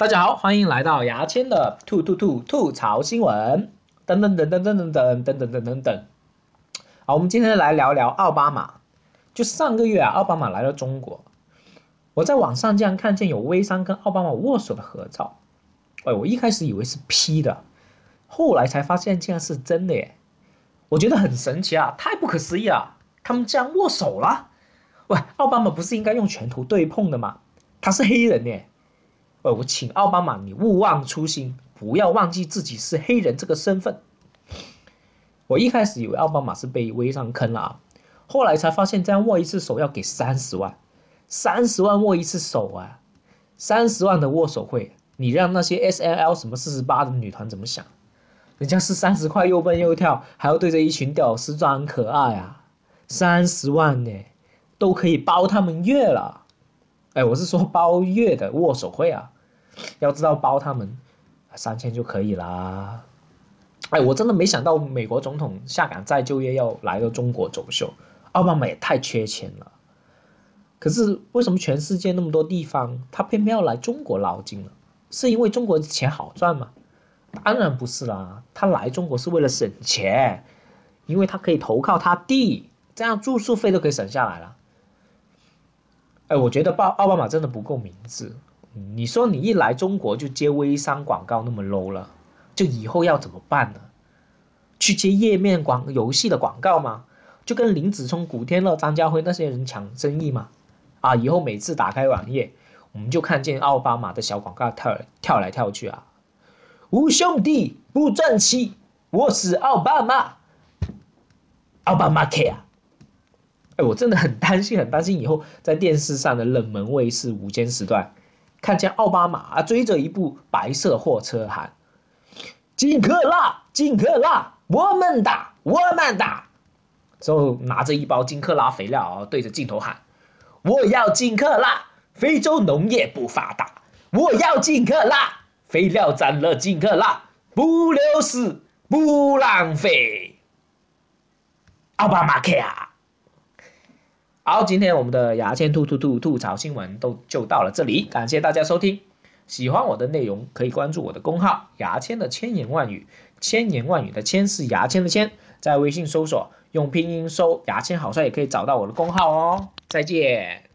大家好，欢迎来到牙签的吐吐吐吐槽新闻，等等等等等等等等等等等等。好，我们今天来聊聊奥巴马。就上个月啊，奥巴马来了中国，我在网上竟然看见有微商跟奥巴马握手的合照。哎，我一开始以为是 P 的，后来才发现竟然是真的耶！我觉得很神奇啊，太不可思议了，他们竟然握手了。喂，奥巴马不是应该用拳头对碰的吗？他是黑人耶。呃，我请奥巴马，你勿忘初心，不要忘记自己是黑人这个身份。我一开始以为奥巴马是被微商坑了啊，后来才发现这样握一次手要给三十万，三十万握一次手啊，三十万的握手会，你让那些 S L L 什么四十八的女团怎么想？人家是三十块又蹦又跳，还要对着一群屌丝装可爱啊，三十万呢，都可以包他们月了。哎，我是说包月的握手会啊，要知道包他们三千就可以啦。哎，我真的没想到美国总统下岗再就业要来到中国走秀，奥巴马也太缺钱了。可是为什么全世界那么多地方他偏偏要来中国捞金呢？是因为中国钱好赚吗？当然不是啦，他来中国是为了省钱，因为他可以投靠他弟，这样住宿费都可以省下来了。哎，我觉得奥奥巴马真的不够明智。你说你一来中国就接微商广告那么 low 了，就以后要怎么办呢？去接页面广游戏的广告吗？就跟林子聪、古天乐、张家辉那些人抢生意吗？啊，以后每次打开网页，我们就看见奥巴马的小广告跳跳来跳去啊！无兄弟不赚钱，我是奥巴马，奥巴马 care。我真的很担心，很担心以后在电视上的冷门卫视午间时段，看见奥巴马啊追着一部白色货车喊：“金克拉，金克拉，我们打，我们打！”之后拿着一包金克拉肥料啊对着镜头喊：“我要金克拉，非洲农业不发达，我要金克拉，肥料沾了金克拉，不流失，不浪费。”奥巴马 care。好，今天我们的牙签吐吐吐吐槽新闻都就到了这里，感谢大家收听。喜欢我的内容可以关注我的公号“牙签的千言万语”，千言万语的千是牙签的千，在微信搜索用拼音搜“牙签好帅”也可以找到我的公号哦。再见。